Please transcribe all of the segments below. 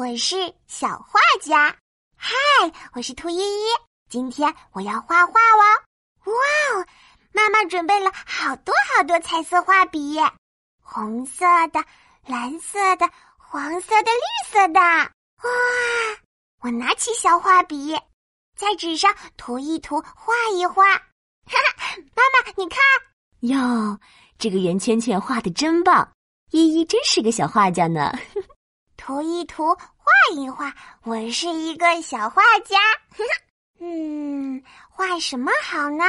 我是小画家。嗨，我是兔依依。今天我要画画哦。哇哦，妈妈准备了好多好多彩色画笔，红色的、蓝色的、黄色的、绿色的。哇！我拿起小画笔，在纸上涂一涂，画一画。哈哈，妈妈，你看哟，这个圆圈圈画的真棒！依依真是个小画家呢。涂一涂，画一画，我是一个小画家。嗯，画什么好呢？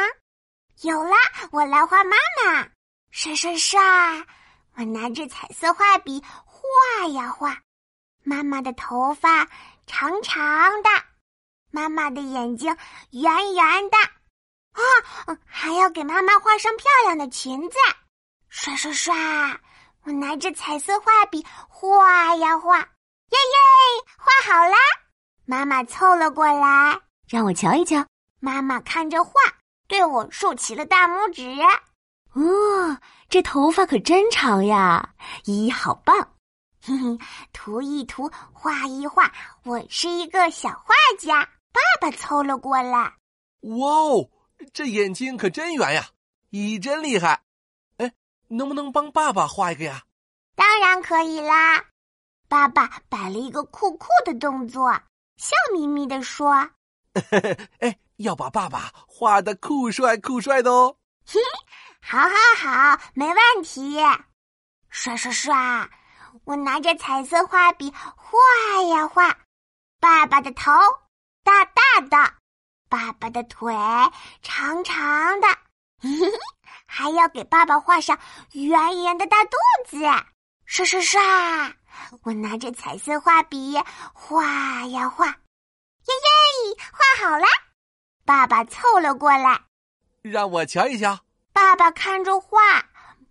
有啦，我来画妈妈。刷刷刷，我拿着彩色画笔画呀画。妈妈的头发长长的，妈妈的眼睛圆圆的。啊，还要给妈妈画上漂亮的裙子。刷刷刷。我拿着彩色画笔画呀画，耶耶，画好啦！妈妈凑了过来，让我瞧一瞧。妈妈看着画，对我竖起了大拇指。哦，这头发可真长呀！依依好棒，嘿嘿，涂一涂，画一画，我是一个小画家。爸爸凑了过来，哇哦，这眼睛可真圆呀！依依真厉害。能不能帮爸爸画一个呀？当然可以啦！爸爸摆了一个酷酷的动作，笑眯眯的说：“ 哎，要把爸爸画的酷帅酷帅的哦！” 嘿，好好好，没问题。刷刷刷，我拿着彩色画笔画呀画，爸爸的头大大的，爸爸的腿长长的。还要给爸爸画上圆圆的大肚子，刷刷刷！我拿着彩色画笔画呀画，耶耶，画好啦！爸爸凑了过来，让我瞧一瞧。爸爸看着画，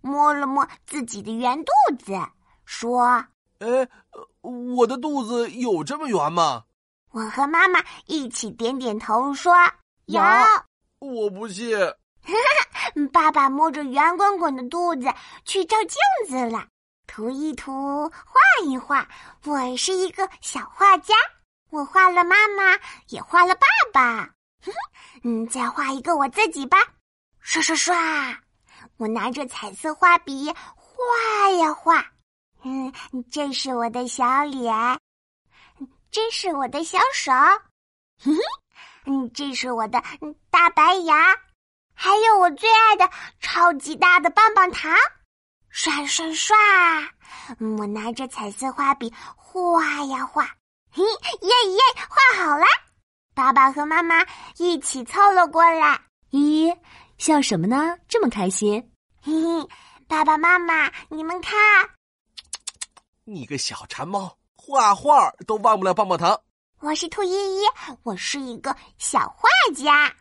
摸了摸自己的圆肚子，说：“呃，我的肚子有这么圆吗？”我和妈妈一起点点头，说：“有。”我不信。哈哈，爸爸摸着圆滚滚的肚子去照镜子了，涂一涂，画一画。我是一个小画家，我画了妈妈，也画了爸爸。嗯，再画一个我自己吧。刷刷刷，我拿着彩色画笔画呀画。嗯，这是我的小脸，这是我的小手。嗯，这是我的大白牙。还有我最爱的超级大的棒棒糖，刷刷刷！我拿着彩色画笔画呀画，嘿耶耶，画好啦！爸爸和妈妈一起凑了过来，咦，笑什么呢？这么开心？嘿嘿，爸爸妈妈，你们看，你个小馋猫，画画都忘不了棒棒糖。我是兔依依，我是一个小画家。